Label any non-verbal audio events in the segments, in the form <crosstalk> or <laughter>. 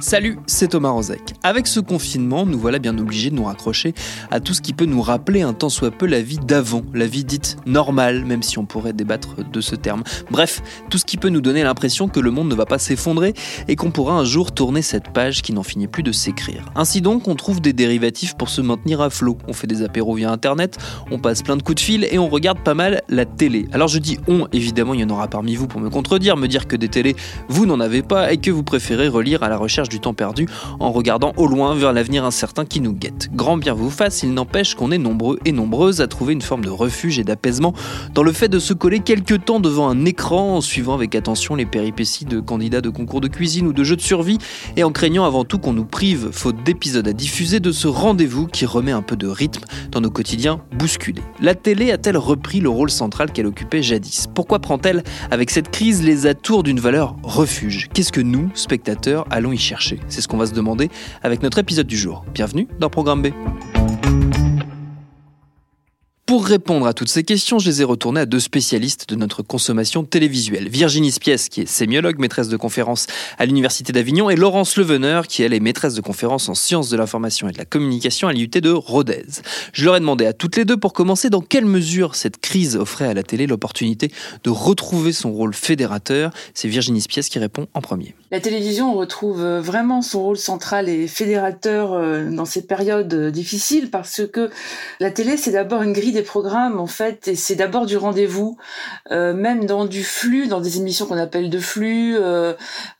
Salut, c'est Thomas Rozek. Avec ce confinement, nous voilà bien obligés de nous raccrocher à tout ce qui peut nous rappeler un tant soit peu la vie d'avant, la vie dite normale, même si on pourrait débattre de ce terme. Bref, tout ce qui peut nous donner l'impression que le monde ne va pas s'effondrer et qu'on pourra un jour tourner cette page qui n'en finit plus de s'écrire. Ainsi donc, on trouve des dérivatifs pour se maintenir à flot. On fait des apéros via internet, on passe plein de coups de fil et on regarde pas mal la télé. Alors je dis on, évidemment, il y en aura parmi vous pour me contredire, me dire que des télés, vous n'en avez pas et que vous préférez relire à la recherche du temps perdu en regardant au loin vers l'avenir incertain qui nous guette. Grand bien vous fasse, il n'empêche qu'on est nombreux et nombreuses à trouver une forme de refuge et d'apaisement dans le fait de se coller quelques temps devant un écran en suivant avec attention les péripéties de candidats de concours de cuisine ou de jeux de survie et en craignant avant tout qu'on nous prive, faute d'épisodes à diffuser, de ce rendez-vous qui remet un peu de rythme dans nos quotidiens bousculés. La télé a-t-elle repris le rôle central qu'elle occupait jadis? Pourquoi prend-elle avec cette crise les atours d'une valeur refuge? Qu'est-ce que nous, spectateurs, allons y chercher? C'est ce qu'on va se demander avec notre épisode du jour. Bienvenue dans Programme B. Pour répondre à toutes ces questions, je les ai retournées à deux spécialistes de notre consommation télévisuelle. Virginie Spies, qui est sémiologue, maîtresse de conférence à l'Université d'Avignon, et Laurence Leveneur, qui est maîtresse de conférence en sciences de l'information et de la communication à l'IUT de Rodez. Je leur ai demandé à toutes les deux, pour commencer, dans quelle mesure cette crise offrait à la télé l'opportunité de retrouver son rôle fédérateur. C'est Virginie Spies qui répond en premier. La télévision retrouve vraiment son rôle central et fédérateur euh, dans ces périodes difficiles parce que la télé, c'est d'abord une grille des programmes en fait et c'est d'abord du rendez-vous euh, même dans du flux dans des émissions qu'on appelle de flux euh,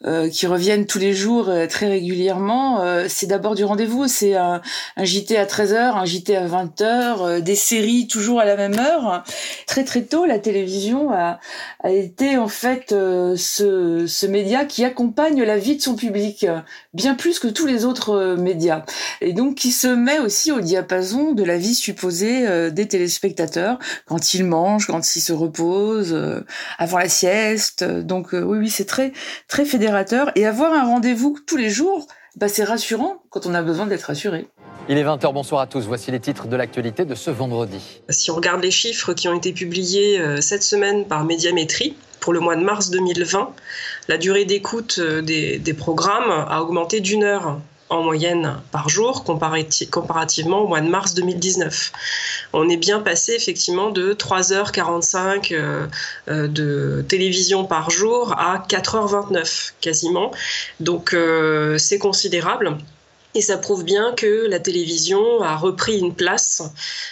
euh, qui reviennent tous les jours très régulièrement c'est d'abord du rendez-vous. C'est un, JT à 13h un JT à 20h des séries toujours à la même heure. Très très tôt la télévision a, a été en fait ce, ce média qui accompagne la vie de son public bien plus que tous les autres médias et donc qui se met aussi au diapason de la vie supposée des télé spectateurs quand ils mangent, quand ils se reposent, euh, avant la sieste. Donc euh, oui, oui, c'est très très fédérateur. Et avoir un rendez-vous tous les jours, bah, c'est rassurant quand on a besoin d'être rassuré. Il est 20h, bonsoir à tous. Voici les titres de l'actualité de ce vendredi. Si on regarde les chiffres qui ont été publiés euh, cette semaine par Médiamétrie, pour le mois de mars 2020, la durée d'écoute des, des programmes a augmenté d'une heure en moyenne par jour comparativement au mois de mars 2019. On est bien passé effectivement de 3h45 euh, euh, de télévision par jour à 4h29 quasiment. Donc euh, c'est considérable. Et ça prouve bien que la télévision a repris une place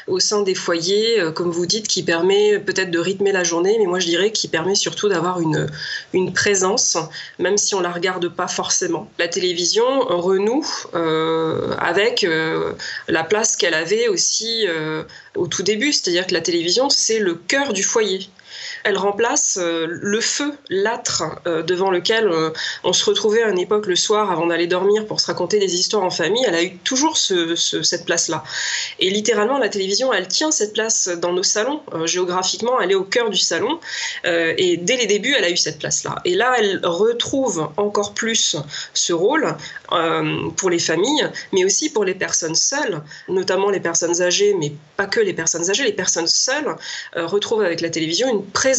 au sein des foyers, euh, comme vous dites, qui permet peut-être de rythmer la journée, mais moi je dirais qui permet surtout d'avoir une, une présence, même si on la regarde pas forcément. La télévision renoue euh, avec euh, la place qu'elle avait aussi au tout début, c'est-à-dire que la télévision, c'est le cœur du foyer elle remplace euh, le feu, l'âtre euh, devant lequel euh, on se retrouvait à une époque le soir avant d'aller dormir pour se raconter des histoires en famille. Elle a eu toujours cette place-là. Et littéralement, la télévision, elle tient cette place dans nos salons. géographiquement, elle est au cœur du salon. et dès les débuts, elle a eu cette place-là. Et là, elle retrouve encore plus ce rôle pour les familles, mais aussi pour les personnes seules, notamment les personnes âgées, mais pas que les personnes âgées, les personnes seules retrouvent avec la télévision une présence,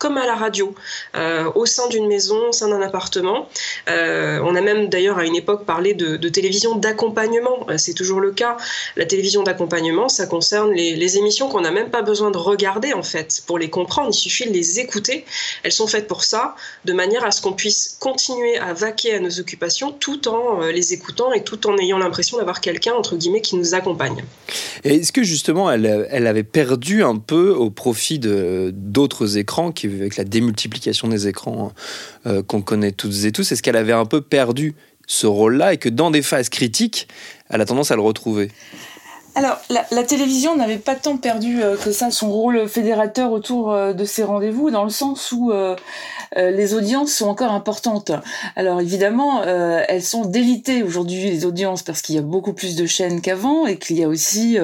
comme à la radio, euh, au sein d'une maison, au sein d'un appartement. Euh, on a même d'ailleurs à une époque parlé de, télévision d'accompagnement. Euh, c'est toujours le cas. La télévision d'accompagnement, ça concerne les, émissions qu'on n'a même pas besoin de regarder en fait pour les comprendre. Il suffit de les écouter. Elles sont faites pour ça, de manière à ce qu'on puisse continuer à vaquer à nos occupations tout en les écoutant et tout en ayant l'impression d'avoir quelqu'un entre guillemets qui nous accompagne. Est-ce que justement elle, elle avait perdu un peu au profit d'autres écrans qui avec la démultiplication des écrans euh, qu'on connaît toutes et tous, est-ce qu'elle avait un peu perdu ce rôle-là et que dans des phases critiques, elle a tendance à le retrouver? Alors, la, télévision n'avait pas tant perdu euh, que ça son rôle fédérateur autour euh, de ces rendez-vous, dans le sens où euh, les audiences sont encore importantes. Alors évidemment, elles sont délitées aujourd'hui les audiences parce qu'il y a beaucoup plus de chaînes qu'avant et qu'il y a aussi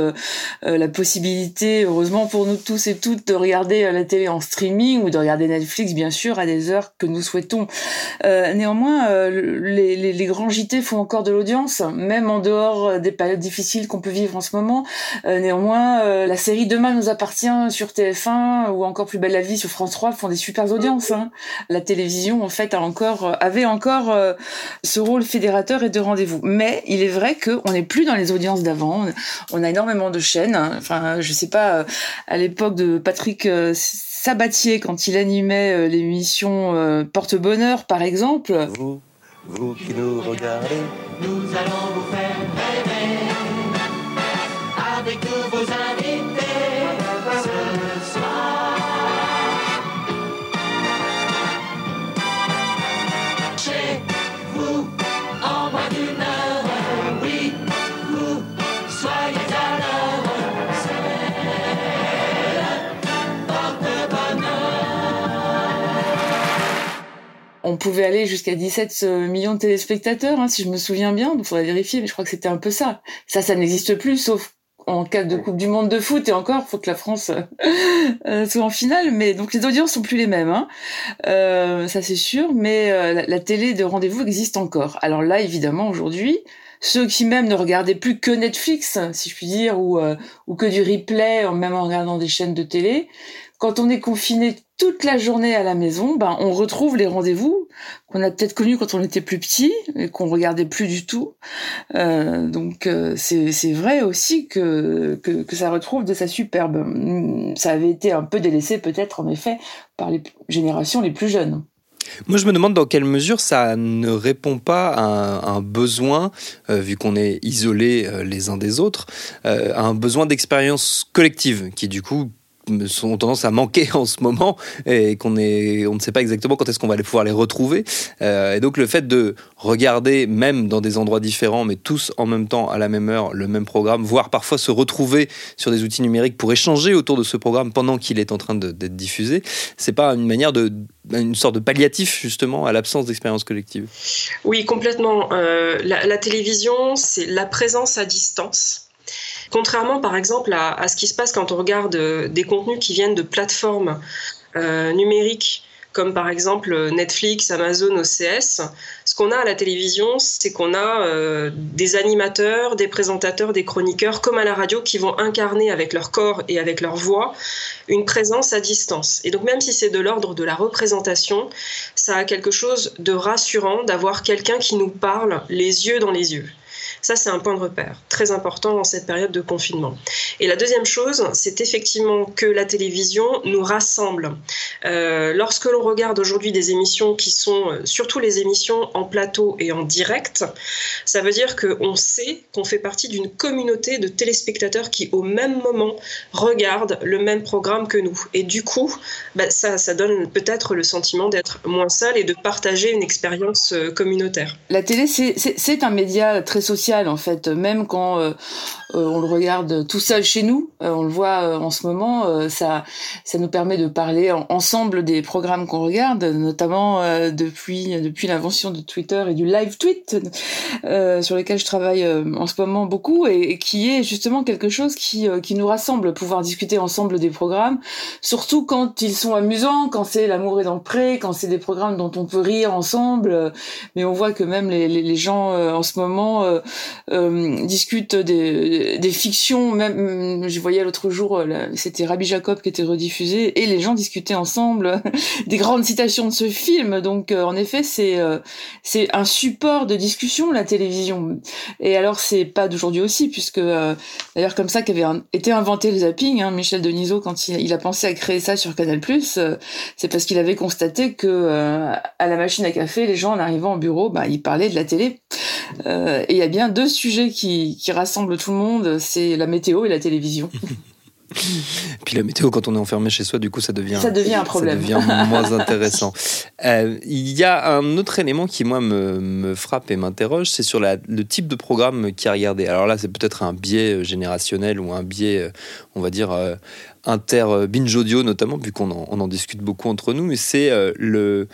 la possibilité, heureusement pour nous tous et toutes, de regarder la télé en streaming ou de regarder Netflix bien sûr à des heures que nous souhaitons. néanmoins, les, les, grands JT font encore de l'audience, même en dehors des périodes difficiles qu'on peut vivre en ce moment. Néanmoins, la série Demain nous appartient sur TF1 ou encore Plus belle la vie sur France 3 font des super audiences. Hein la télévision en fait a encore euh, avait encore euh, ce rôle fédérateur et de rendez-vous. Mais il est vrai qu'on n'est plus dans les audiences d'avant. On a énormément de chaînes. Hein. Enfin, je sais pas, euh, à l'époque de Patrick Sabatier, quand il animait l'émission Porte-Bonheur, par exemple. Vous, vous qui nous regardez, nous allons vous faire on pouvait aller jusqu'à 17 euh, millions de téléspectateurs, hein, si je me souviens bien. Il faudrait vérifier, mais je crois que c'était un peu ça. Ça, ça n'existe plus, sauf en cas de Coupe du Monde de foot. Et encore, faut que la France euh, soit en finale. Mais donc les audiences sont plus les mêmes, hein. euh, ça c'est sûr. Mais la, télé de rendez-vous existe encore. Alors là, évidemment, aujourd'hui, ceux qui même ne regardaient plus que Netflix, si je puis dire, ou, ou que du replay, même en regardant des chaînes de télé, quand on est confiné toute la journée à la maison, ben on retrouve les rendez-vous qu'on a peut-être connus quand on était plus petit et qu'on regardait plus du tout. Euh, donc euh, c'est vrai aussi que, que, ça retrouve de sa superbe. Ça avait été un peu délaissé peut-être en effet par les générations les plus jeunes. Moi, je me demande dans quelle mesure ça ne répond pas à un, besoin, euh, vu qu'on est isolés les uns des autres, à un besoin d'expérience collective qui, du coup, ont tendance à manquer <laughs> en ce moment et qu'on on ne sait pas exactement quand est-ce qu'on va pouvoir les retrouver. Euh, et donc le fait de regarder même dans des endroits différents, mais tous en même temps à la même heure le même programme, voire parfois se retrouver sur des outils numériques pour échanger autour de ce programme pendant qu'il est en train d'être diffusé, c'est pas une manière de une sorte de palliatif justement à l'absence d'expérience collective. Oui, complètement. Euh, la télévision, c'est la présence à distance Contrairement par exemple à, ce qui se passe quand on regarde euh, des contenus qui viennent de plateformes euh, numériques comme par exemple Netflix, Amazon, OCS. Ce qu'on a à la télévision, c'est qu'on a euh, des animateurs, des présentateurs, des chroniqueurs, comme à la radio, qui vont incarner avec leur corps et avec leur voix une présence à distance. Et donc même si c'est de l'ordre de la représentation, ça a quelque chose de rassurant d'avoir quelqu'un qui nous parle les yeux dans les yeux. Ça, c'est un point de repère très important dans cette période de confinement. Et la deuxième chose, c'est effectivement que la télévision nous rassemble. Euh, lorsque l'on regarde aujourd'hui des émissions qui sont euh, surtout les émissions en plateau et en direct, ça veut dire qu'on sait qu'on fait partie d'une communauté de téléspectateurs qui, au même moment, regardent le même programme que nous. Et du coup, bah, ça, ça donne peut-être le sentiment d'être moins seul et de partager une expérience euh, communautaire. La télé, c'est un média très social en fait, même quand euh, on le regarde tout seul chez nous, euh, on le voit en ce moment, ça, ça nous permet de parler ensemble des programmes qu'on regarde, notamment depuis depuis l'invention de Twitter et du live tweet sur lequel je travaille en ce moment beaucoup et, qui est justement quelque chose qui qui nous rassemble, pouvoir discuter ensemble des programmes, surtout quand ils sont amusants, quand c'est l'amour est dans le pré, quand c'est des programmes dont on peut rire ensemble, mais on voit que même les, les, les gens en ce moment discutent des, des fictions. Même, je voyais l'autre jour, c'était Rabbi Jacob qui était rediffusé, et les gens discutaient ensemble <laughs> des grandes citations de ce film. Donc, en effet, c'est c'est un support de discussion la télévision. Et alors, c'est pas d'aujourd'hui aussi, puisque d'ailleurs comme ça qu'avait été inventé le zapping, hein, Michel Denisot, quand il, a pensé à créer ça sur Canal+, c'est parce qu'il avait constaté que euh, à la machine à café, les gens en arrivant au bureau, bah, ils parlaient de la télé. Euh, et il y a bien deux sujets qui, qui rassemblent tout le monde, c'est la météo et la télévision. <laughs> Puis la météo, quand on est enfermé chez soi, du coup, ça devient, ça devient un problème. Ça devient moins <laughs> intéressant. Euh, il y a un autre élément qui, moi, me, me frappe et m'interroge, c'est sur la, le type de programme qui a regardé. Alors là, c'est peut-être un biais générationnel ou un biais, on va dire, inter euh, binge audio notamment, vu qu'on en, discute beaucoup entre nous, mais c'est euh, le,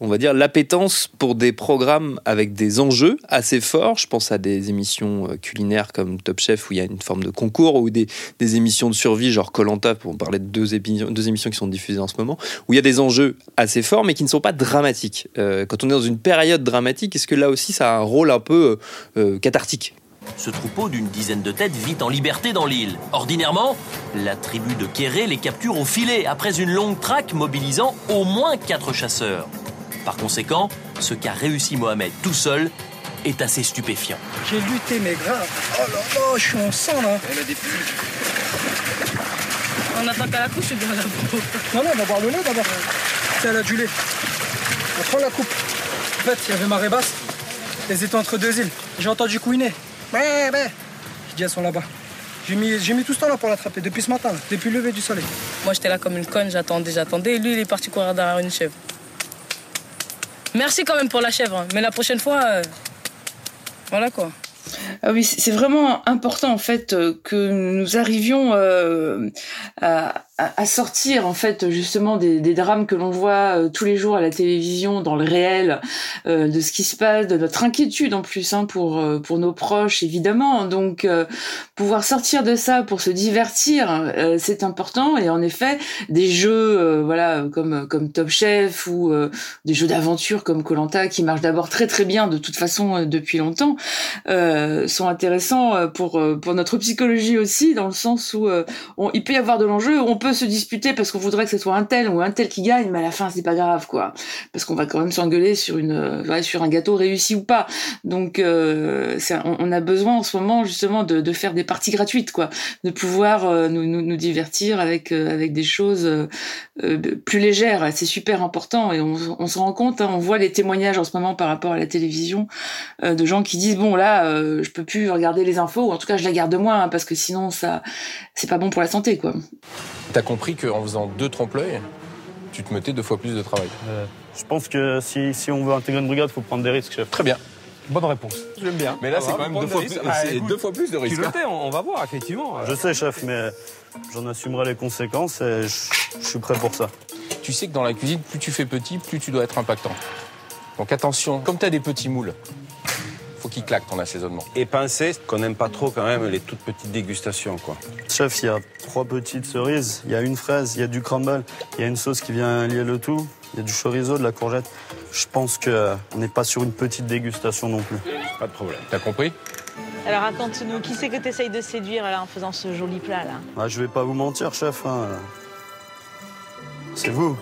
on va dire, l'appétence pour des programmes avec des enjeux assez forts. Je pense à des émissions euh, culinaires comme Top Chef où il y a une forme de concours ou des, des émissions de survie genre Colanta pour parler de deux, émissions, deux émissions qui sont diffusées en ce moment où il y a des enjeux assez forts mais qui ne sont pas dramatiques. quand on est dans une période dramatique, est-ce que là aussi ça a un rôle un peu cathartique? Ce troupeau d'une dizaine de têtes vit en liberté dans l'île. Ordinairement, la tribu de Kéré les capture au filet après une longue traque mobilisant au moins quatre chasseurs. Par conséquent, ce qu'a réussi Mohamed tout seul est assez stupéfiant. J'ai lutté mais grave. Oh là là, je suis en sang là. On a des On attend qu'à la couche ou bien la peau Non, non, on va boire le lait d'abord. C'est elle a du lait. On prend la coupe. En fait, il y avait marée basse. Elles étaient entre deux îles. J'ai entendu couiner. Ouais, ouais. Je dis, elles sont là-bas. J'ai mis, j'ai mis tout ce temps là pour l'attraper, depuis ce matin, depuis le lever du soleil. Moi, j'étais là comme une conne, j'attendais, j'attendais. Et lui, il est parti courir derrière une chèvre. Merci quand même pour la chèvre, hein. mais la prochaine fois, euh, voilà quoi. Ah oui, c'est vraiment important en fait euh, que nous arrivions euh, à, à, sortir en fait justement des, des drames que l'on voit euh, tous les jours à la télévision, dans le réel, euh, de ce qui se passe, de notre inquiétude en plus hein, pour euh, pour nos proches évidemment. Donc pouvoir sortir de ça pour se divertir, c'est important. Et en effet, des jeux voilà comme comme Top Chef ou des jeux d'aventure comme Colanta qui marchent d'abord très très bien de toute façon depuis longtemps, sont intéressants pour pour notre psychologie aussi dans le sens où on, il peut y avoir de l'enjeu, se disputer parce qu'on voudrait que ce soit un tel ou un tel qui gagne, mais à la fin c'est pas grave quoi, parce qu'on va quand même s'engueuler sur une, euh, sur un gâteau réussi ou pas. Donc euh, on, a besoin en ce moment justement de, de faire des parties gratuites quoi, de pouvoir euh, nous, divertir avec avec des choses plus légères. C'est super important et on, se rend compte, hein, on voit les témoignages en ce moment par rapport à la télévision de gens qui disent bon là je peux plus regarder les infos ou en tout cas je la garde moins hein, parce que sinon ça c'est pas bon pour la santé quoi. T'as compris qu'en faisant deux trompe-l'œil, tu te mettais deux fois plus de travail. Euh, je pense que si, si, on veut intégrer une brigade, il faut prendre des risques, chef. Très bien. Bonne réponse. J'aime bien. Mais là, c'est quand même deux fois, plus, ah, deux fois, plus, de risques. Tu le on, va voir, effectivement. Je sais, chef, mais j'en assumerai les conséquences et je, je suis prêt pour ça. Tu sais que dans la cuisine, plus tu fais petit, plus tu dois être impactant. Donc attention, comme tu as des petits moules, qui claque ton assaisonnement. Et penser qu'on n'aime pas trop quand même les toutes petites dégustations quoi. Chef, il y a trois petites cerises, il y a une fraise, il y a du crumble, il y a une sauce qui vient lier le tout, il y a du chorizo, de la courgette. Je pense qu'on n'est pas sur une petite dégustation non plus. Pas de problème. T'as compris? Alors raconte-nous, qui c'est que tu essayes de séduire là, en faisant ce joli plat là? Ah, Je vais pas vous mentir, chef. Hein. C'est vous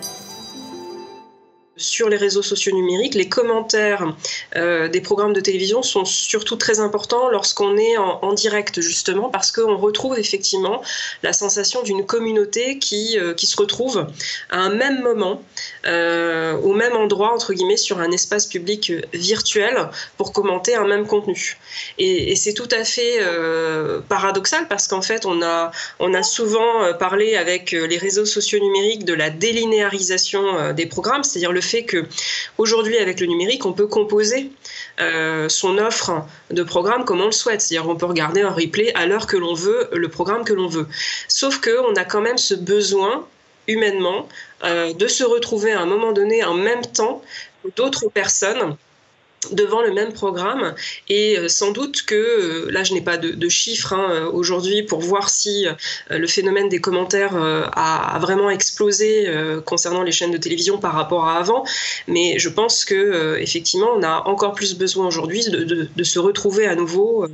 sur les réseaux sociaux numériques, les commentaires euh, des programmes de télévision sont surtout très importants lorsqu'on est en, direct, justement, parce qu'on retrouve effectivement la sensation d'une communauté qui, euh, qui se retrouve à un même moment, euh, au même endroit, entre guillemets, sur un espace public virtuel pour commenter un même contenu. Et, et c'est tout à fait paradoxal parce qu'en fait, on a, on a souvent parlé avec les réseaux sociaux numériques de la délinéarisation des programmes, c'est-à-dire le fait que aujourd'hui avec le numérique, on peut composer euh, son offre de programme comme on le souhaite. C'est-à-dire on peut regarder un replay à l'heure que l'on veut, le programme que l'on veut. Sauf qu'on a quand même ce besoin humainement euh, de se retrouver à un moment donné en même temps d'autres personnes devant le même programme. Et euh, sans doute que euh, là je n'ai pas de, chiffres hein, aujourd'hui pour voir si le phénomène des commentaires a, vraiment explosé concernant les chaînes de télévision par rapport à avant. Mais je pense que effectivement on a encore plus besoin aujourd'hui de, se retrouver à nouveau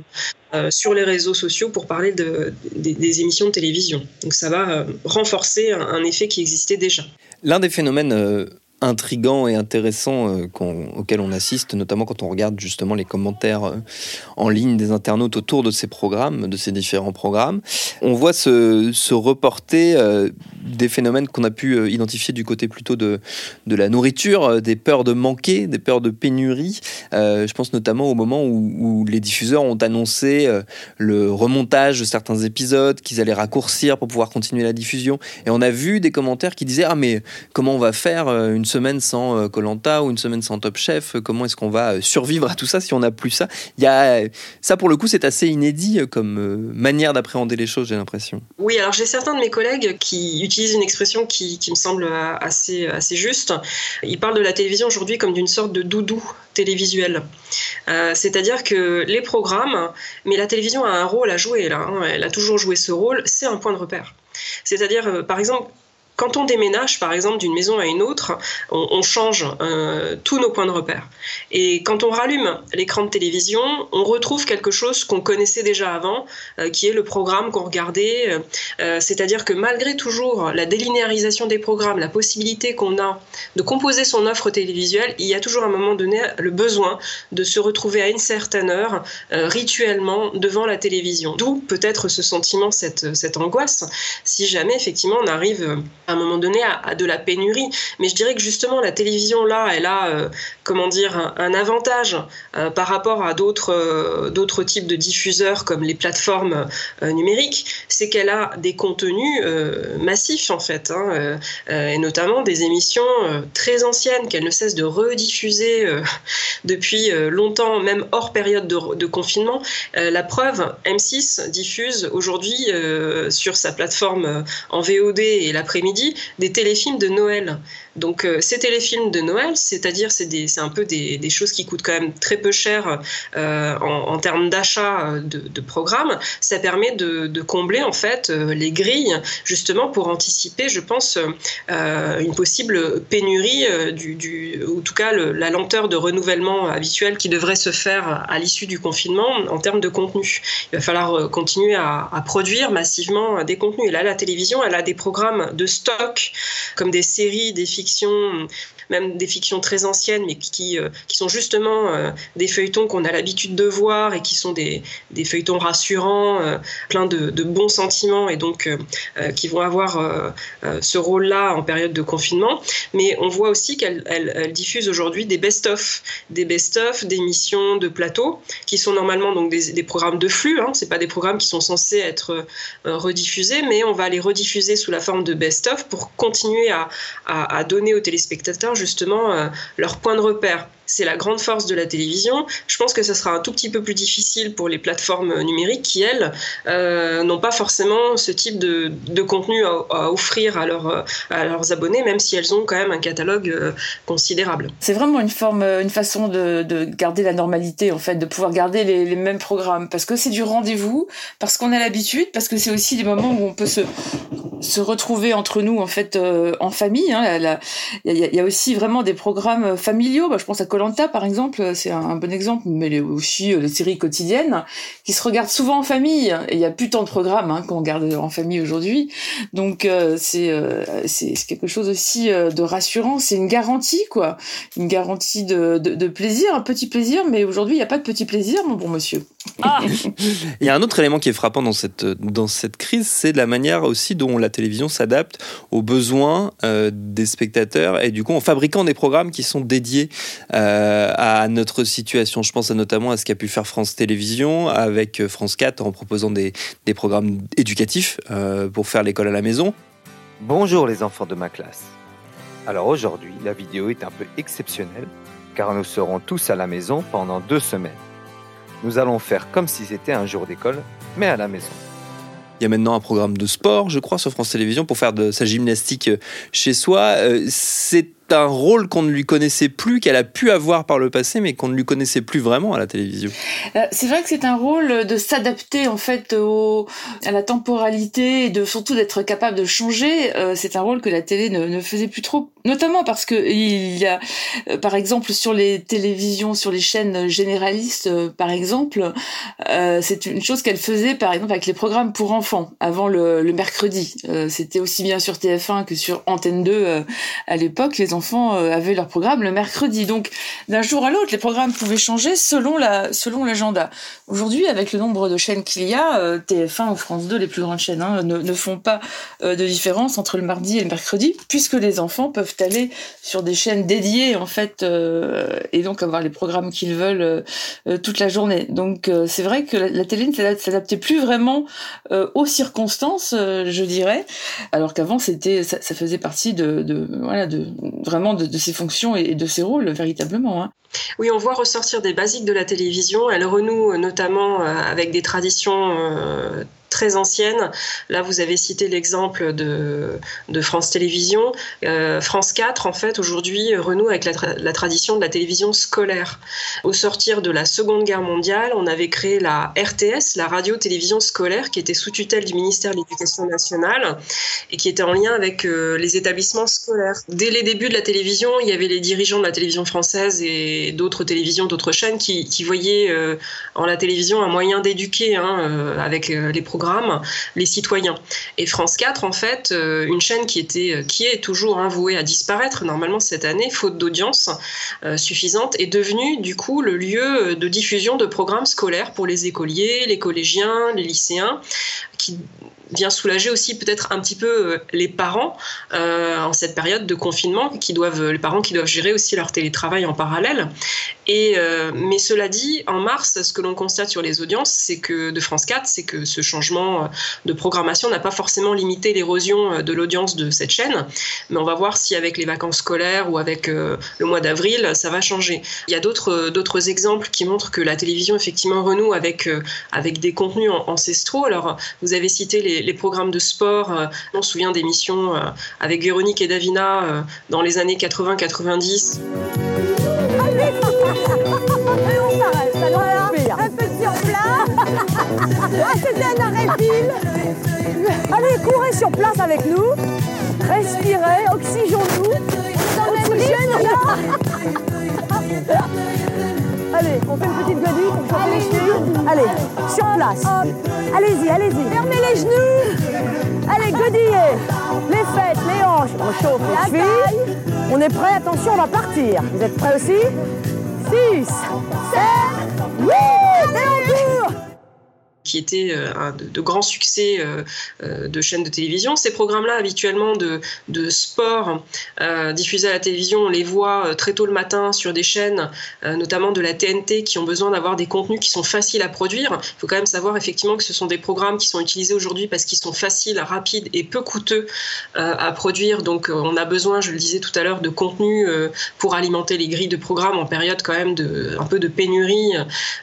sur les réseaux sociaux pour parler de, des, émissions de télévision. Donc ça va renforcer un, un effet qui existait déjà. L'un des phénomènes intrigant et intéressant euh, auquel on assiste, notamment quand on regarde justement les commentaires euh, en ligne des internautes autour de ces programmes, de ces différents programmes. On voit se, reporter euh, des phénomènes qu'on a pu identifier du côté plutôt de, de la nourriture, des peurs de manquer, des peurs de pénurie. je pense notamment au moment où, où les diffuseurs ont annoncé le remontage de certains épisodes, qu'ils allaient raccourcir pour pouvoir continuer la diffusion. Et on a vu des commentaires qui disaient Ah, mais comment on va faire une semaine sans Colanta euh, ou une semaine sans Top Chef Comment est-ce qu'on va euh, survivre à tout ça si on n'a plus ça? Il y a, ça, pour le coup, c'est assez inédit euh, comme manière d'appréhender les choses, j'ai l'impression. Oui, alors j'ai certains de mes collègues qui utilisent une expression qui, qui me semble assez, assez juste. Ils parlent de la télévision aujourd'hui comme d'une sorte de doudou télévisuel. C'est-à-dire que les programmes, mais la télévision a un rôle à jouer là, hein. elle a toujours joué ce rôle, c'est un point de repère. C'est-à-dire, par exemple, quand on déménage, par exemple, d'une maison à une autre, on, change euh, tous nos points de repère. Et quand on rallume l'écran de télévision, on retrouve quelque chose qu'on connaissait déjà avant, euh, qui est le programme qu'on regardait. Euh, c'est-à-dire que malgré toujours la délinéarisation des programmes, la possibilité qu'on a de composer son offre télévisuelle, il y a toujours à un moment donné le besoin de se retrouver à une certaine heure, rituellement, devant la télévision. D'où peut-être ce sentiment, cette, cette angoisse, si jamais effectivement on arrive un moment donné à, de la pénurie. Mais je dirais que justement la télévision là, elle a euh, comment dire un, avantage euh, par rapport à d'autres euh, d'autres types de diffuseurs comme les plateformes numériques, c'est qu'elle a des contenus massifs en fait, hein, et notamment des émissions très anciennes qu'elle ne cesse de rediffuser <laughs> depuis longtemps, même hors période de, de confinement. la preuve, M6 diffuse aujourd'hui sur sa plateforme en VOD et l'après-midi des téléfilms de Noël. Donc euh, ces téléfilms de Noël, c'est-à-dire c'est un peu des, choses qui coûtent quand même très peu cher euh, en, termes d'achat euh, de, programmes, ça permet de, combler en fait les grilles justement pour anticiper, je pense, une possible pénurie du, ou en tout cas la lenteur de renouvellement habituel qui devrait se faire à l'issue du confinement en termes de contenu. Il va falloir continuer à, à produire massivement des contenus. Et là, la télévision, elle a des programmes de stock comme des séries, des films fictions même des fictions très anciennes, mais qui, euh, qui sont justement euh, des feuilletons qu'on a l'habitude de voir et qui sont des, des feuilletons rassurants, euh, pleins de, de, bons sentiments et donc qui vont avoir ce rôle-là en période de confinement. Mais on voit aussi qu'elle elle, diffuse aujourd'hui des best-of, des best-of, des missions de plateau, qui sont normalement donc des, des programmes de flux. Hein, c'est pas des programmes qui sont censés être rediffusés, mais on va les rediffuser sous la forme de best-of pour continuer à, à, à donner aux téléspectateurs justement euh, leur point de repère c'est la grande force de la télévision. Je pense que ce sera un tout petit peu plus difficile pour les plateformes numériques qui, elles, euh, n'ont pas forcément ce type de, contenu à, offrir à, à, leurs abonnés, même si elles ont quand même un catalogue euh, considérable. C'est vraiment une forme, une façon de, garder la normalité, en fait, de pouvoir garder les, mêmes programmes, parce que c'est du rendez-vous, parce qu'on a l'habitude, parce que c'est aussi des moments où on peut se, retrouver entre nous, en fait, euh, en famille. Il hein. y, a aussi vraiment des programmes familiaux. Bah, je pense à par exemple, c'est un, bon exemple, mais aussi euh, les séries quotidiennes qui se regardent souvent en famille. Et il n'y a plus tant de programmes hein, qu'on regarde en famille aujourd'hui. Donc euh, euh, c'est c'est quelque chose aussi de rassurant. C'est une garantie, quoi. Une garantie de, de, plaisir, un petit plaisir. Mais aujourd'hui, il n'y a pas de petit plaisir, mon bon monsieur. Ah il y a un autre élément qui est frappant dans cette, dans cette crise, c'est la manière aussi dont la télévision s'adapte aux besoins des spectateurs et du coup en fabriquant des programmes qui sont dédiés euh, à notre situation. Je pense notamment à ce qu'a pu faire France Télévisions avec France 4 en proposant des, programmes éducatifs euh, pour faire l'école à la maison. Bonjour les enfants de ma classe. Alors aujourd'hui, la vidéo est un peu exceptionnelle car nous serons tous à la maison pendant deux semaines. Nous allons faire comme si c'était un jour d'école, mais à la maison. Il y a maintenant un programme de sport, je crois, sur France Télévisions pour faire de sa gymnastique chez soi. Euh, c'est c'est un rôle qu'on ne lui connaissait plus, qu'elle a pu avoir par le passé, mais qu'on ne lui connaissait plus vraiment à la télévision. Euh, c'est vrai que c'est un rôle de s'adapter en fait au, à la temporalité et de surtout d'être capable de changer. Euh, c'est un rôle que la télé ne, faisait plus trop, notamment parce que il y a, euh, par exemple, sur les télévisions, sur les chaînes généralistes, par exemple, c'est une chose qu'elle faisait, par exemple, avec les programmes pour enfants avant le, le mercredi. C'était aussi bien sur TF1 que sur Antenne 2 à l'époque. Les enfants avaient leur programme le mercredi, donc d'un jour à l'autre, les programmes pouvaient changer selon la selon l'agenda. Aujourd'hui, avec le nombre de chaînes qu'il y a, euh, TF1 ou France 2, les plus grandes chaînes, hein, ne, ne, font pas euh, de différence entre le mardi et le mercredi, puisque les enfants peuvent aller sur des chaînes dédiées en fait euh, et donc avoir les programmes qu'ils veulent toute la journée. Donc c'est vrai que la, télé ne s'adaptait plus vraiment aux circonstances, je dirais, alors qu'avant c'était ça, faisait partie de voilà de vraiment de, ses fonctions et de ses rôles véritablement. Hein. Oui, on voit ressortir des basiques de la télévision. Elle renoue notamment euh, avec des traditions euh, très anciennes. Là, vous avez cité l'exemple de, France Télévisions. Euh, France 4, en fait, aujourd'hui, renoue avec la, tradition de la télévision scolaire. Au sortir de la Seconde Guerre mondiale, on avait créé la RTS, la radio-télévision scolaire, qui était sous tutelle du ministère de l'Éducation nationale et qui était en lien avec euh, les établissements scolaires. Dès les débuts de la télévision, il y avait les dirigeants de la télévision française et d'autres télévisions, d'autres chaînes qui, voyaient euh, en la télévision un moyen d'éduquer hein, avec les programmes les citoyens. Et France 4, en fait, euh, une chaîne qui, était, euh, qui est toujours hein, à disparaître, normalement cette année, faute d'audience euh, suffisante, est devenue du coup le lieu de diffusion de programmes scolaires pour les écoliers, les collégiens, les lycéens, qui vient soulager aussi peut-être un petit peu les parents en cette période de confinement, qui doivent, les parents qui doivent gérer aussi leur télétravail en parallèle. Euh, mais cela dit, en mars, ce que l'on constate sur les audiences, c'est que de France 4, c'est que ce changement de programmation n'a pas forcément limité l'érosion de l'audience de cette chaîne, mais on va voir si avec les vacances scolaires ou avec euh, le mois d'avril, ça va changer. Il y a d'autres exemples qui montrent que la télévision effectivement renoue avec euh, avec des contenus ancestraux. Alors vous avez cité les, les programmes de sport. on se souvient d'émissions avec Véronique et Davina dans les années 80-90. C'était un arrêt pile. Allez, courez sur place avec nous. Respirez, oxygénons-nous. Oxygène Allez, on fait une petite gueule chauffer les genoux. Allez, sur place. Allez-y, allez-y. Fermez les genoux. Allez, godillez. Les fêtes, les hanches. On chauffe les chevilles. On est prêt, attention, on va partir. Vous êtes prêts aussi? 6, 7, 8, et on qui était euh, de, grands succès euh, euh, de chaînes de télévision. Ces programmes-là, habituellement de, de sport diffusés à la télévision, on les voit très tôt le matin sur des chaînes, notamment de la TNT, qui ont besoin d'avoir des contenus qui sont faciles à produire. Il faut quand même savoir effectivement que ce sont des programmes qui sont utilisés aujourd'hui parce qu'ils sont faciles, rapides et peu coûteux à produire. Donc on a besoin, je le disais tout à l'heure, de contenu pour alimenter les grilles de programmes en période quand même de un peu de pénurie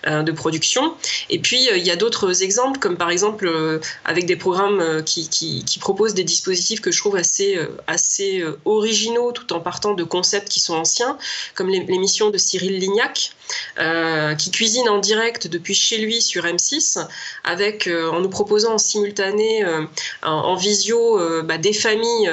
de production. Et puis il y a d'autres exemples, comme par exemple euh, avec des programmes euh, qui, proposent des dispositifs que je trouve assez, euh, assez originaux tout en partant de concepts qui sont anciens, comme l'émission de Cyril Lignac, qui cuisine en direct depuis chez lui sur M6, avec, en nous proposant en simultané, en, en, visio, bah, des familles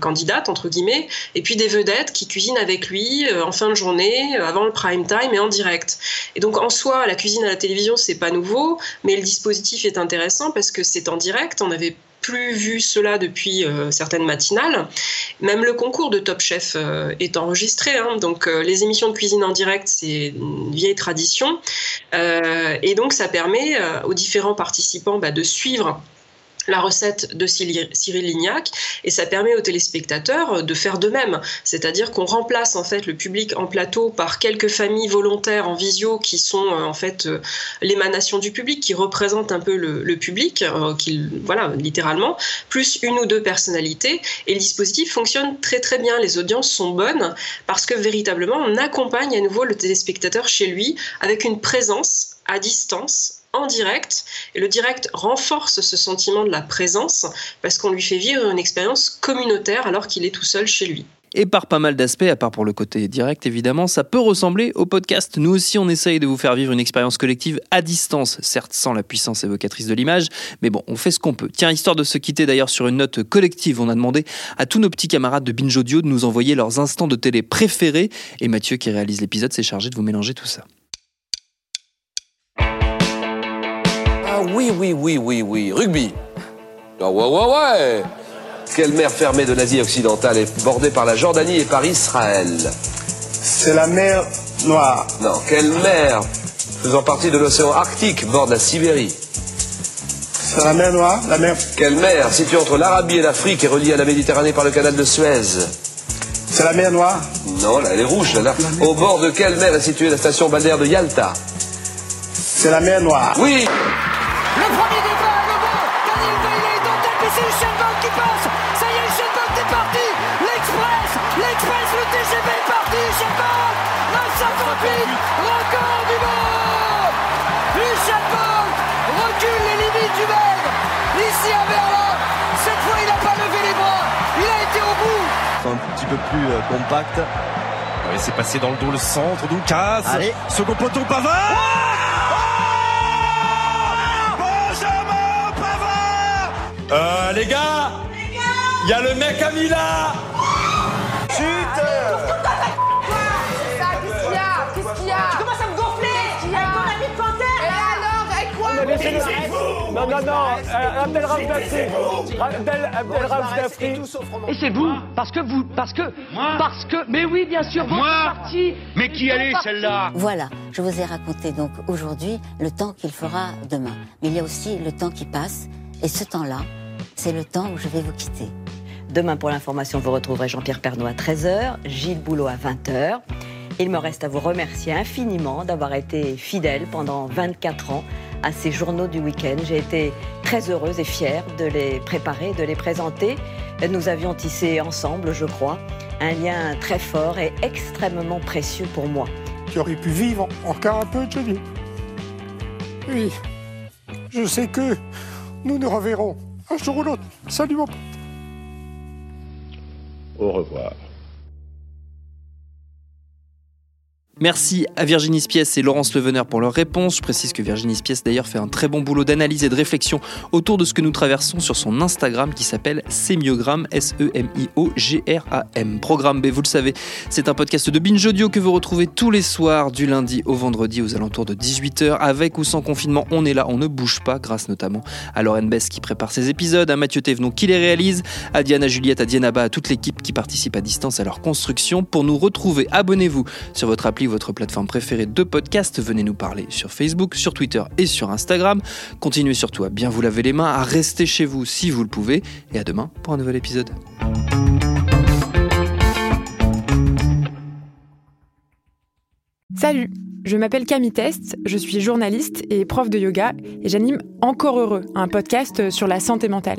candidates, entre guillemets, et puis des vedettes qui cuisinent avec lui en fin de journée, avant le prime time et en direct. Et donc en soi, la cuisine à la télévision, c'est pas nouveau, mais le dispositif est intéressant parce que c'est en direct. On avait plus vu cela depuis euh, certaines matinales. Même le concours de Top Chef euh, est enregistré, hein, donc euh, les émissions de cuisine en direct, c'est une vieille tradition. et donc ça permet aux différents participants bah, de suivre la recette de Cyril Lignac et ça permet aux téléspectateurs de faire de même. C'est-à-dire qu'on remplace en fait le public en plateau par quelques familles volontaires en visio qui sont euh, en fait euh, l'émanation du public, qui représentent un peu le, public, euh, qui, voilà, littéralement, plus une ou deux personnalités. Et le dispositif fonctionne très très bien. Les audiences sont bonnes parce que véritablement on accompagne à nouveau le téléspectateur chez lui avec une présence à distance en direct. Et le direct renforce ce sentiment de la présence parce qu'on lui fait vivre une expérience communautaire alors qu'il est tout seul chez lui. Et par pas mal d'aspects, à part pour le côté direct évidemment, ça peut ressembler au podcast. Nous aussi, on essaye de vous faire vivre une expérience collective à distance, certes sans la puissance évocatrice de l'image, mais bon, on fait ce qu'on peut. Tiens, histoire de se quitter d'ailleurs sur une note collective, on a demandé à tous nos petits camarades de Binge Audio de nous envoyer leurs instants de télé préférés, et Mathieu qui réalise l'épisode s'est chargé de vous mélanger tout ça. Oui, oui, oui, oui, oui. Rugby. Ah ouais, ouais, ouais. Quelle mer fermée de l'Asie occidentale est bordée par la Jordanie et par Israël C'est la mer Noire. Non, quelle mer faisant partie de l'océan Arctique borde la Sibérie C'est la mer Noire, la mer... Quelle mer située entre l'Arabie et l'Afrique et reliée à la Méditerranée par le canal de Suez C'est la mer Noire Non, là, elle est rouge, là. Au bord de quelle mer est située la station balnéaire de Yalta C'est la mer Noire. Oui compact. Ouais, c'est passé dans le dos le centre, Doukas. Allez. Second poteau, Pavard. Benjamin Pavard Euh, les gars Il y a le mec à Mila Quoi Non, non, non, euh, Abdel Rauf Dafri. Abdel, Abdel Rauf Dafri. Et c'est vous Parce que vous Parce que Parce que Mais oui, bien sûr, votre parti Mais qui elle est celle-là Voilà, je vous ai raconté donc aujourd'hui le temps qu'il fera demain. Mais il y a aussi le temps qui passe, et ce temps-là, c'est le temps où je vais vous quitter. Demain, pour l'information, vous retrouverez Jean-Pierre Pernaud à 13h, Gilles Boulot à 20h. Il me reste à vous remercier infiniment d'avoir été fidèle pendant 24 ans à ces journaux du week-end. J'ai été très heureuse et fière de les préparer, de les présenter. Nous avions tissé ensemble, je crois, un lien très fort et extrêmement précieux pour moi. Tu aurais pu vivre encore un peu, Johnny. Oui, je sais que nous nous reverrons un jour ou l'autre. Salut mon pote. Au revoir. Merci à Virginie Spies et Laurence Levener pour leurs réponses. Je précise que Virginie Spies d'ailleurs fait un très bon boulot d'analyse et de réflexion autour de ce que nous traversons sur son Instagram qui s'appelle Semiogramme, S-E-M-I-O-G-R-A-M. Programme B, vous le savez, c'est un podcast de Binge Audio que vous retrouvez tous les soirs du lundi au vendredi aux alentours de 18h. Avec ou sans confinement, on est là, on ne bouge pas, grâce notamment à Lauren Bess qui prépare ses épisodes, à Mathieu Thévenon qui les réalise, à Diana Juliette, à Diana Ba, à toute l'équipe qui participe à distance à leur construction. Pour nous retrouver, abonnez-vous sur votre votre plateforme préférée de podcast. Venez nous parler sur Facebook, sur Twitter et sur Instagram. Continuez surtout à bien vous laver les mains, à rester chez vous si vous le pouvez. Et à demain pour un nouvel épisode. Salut, je m'appelle Camille Test, je suis journaliste et prof de yoga et j'anime Encore Heureux, un podcast sur la santé mentale.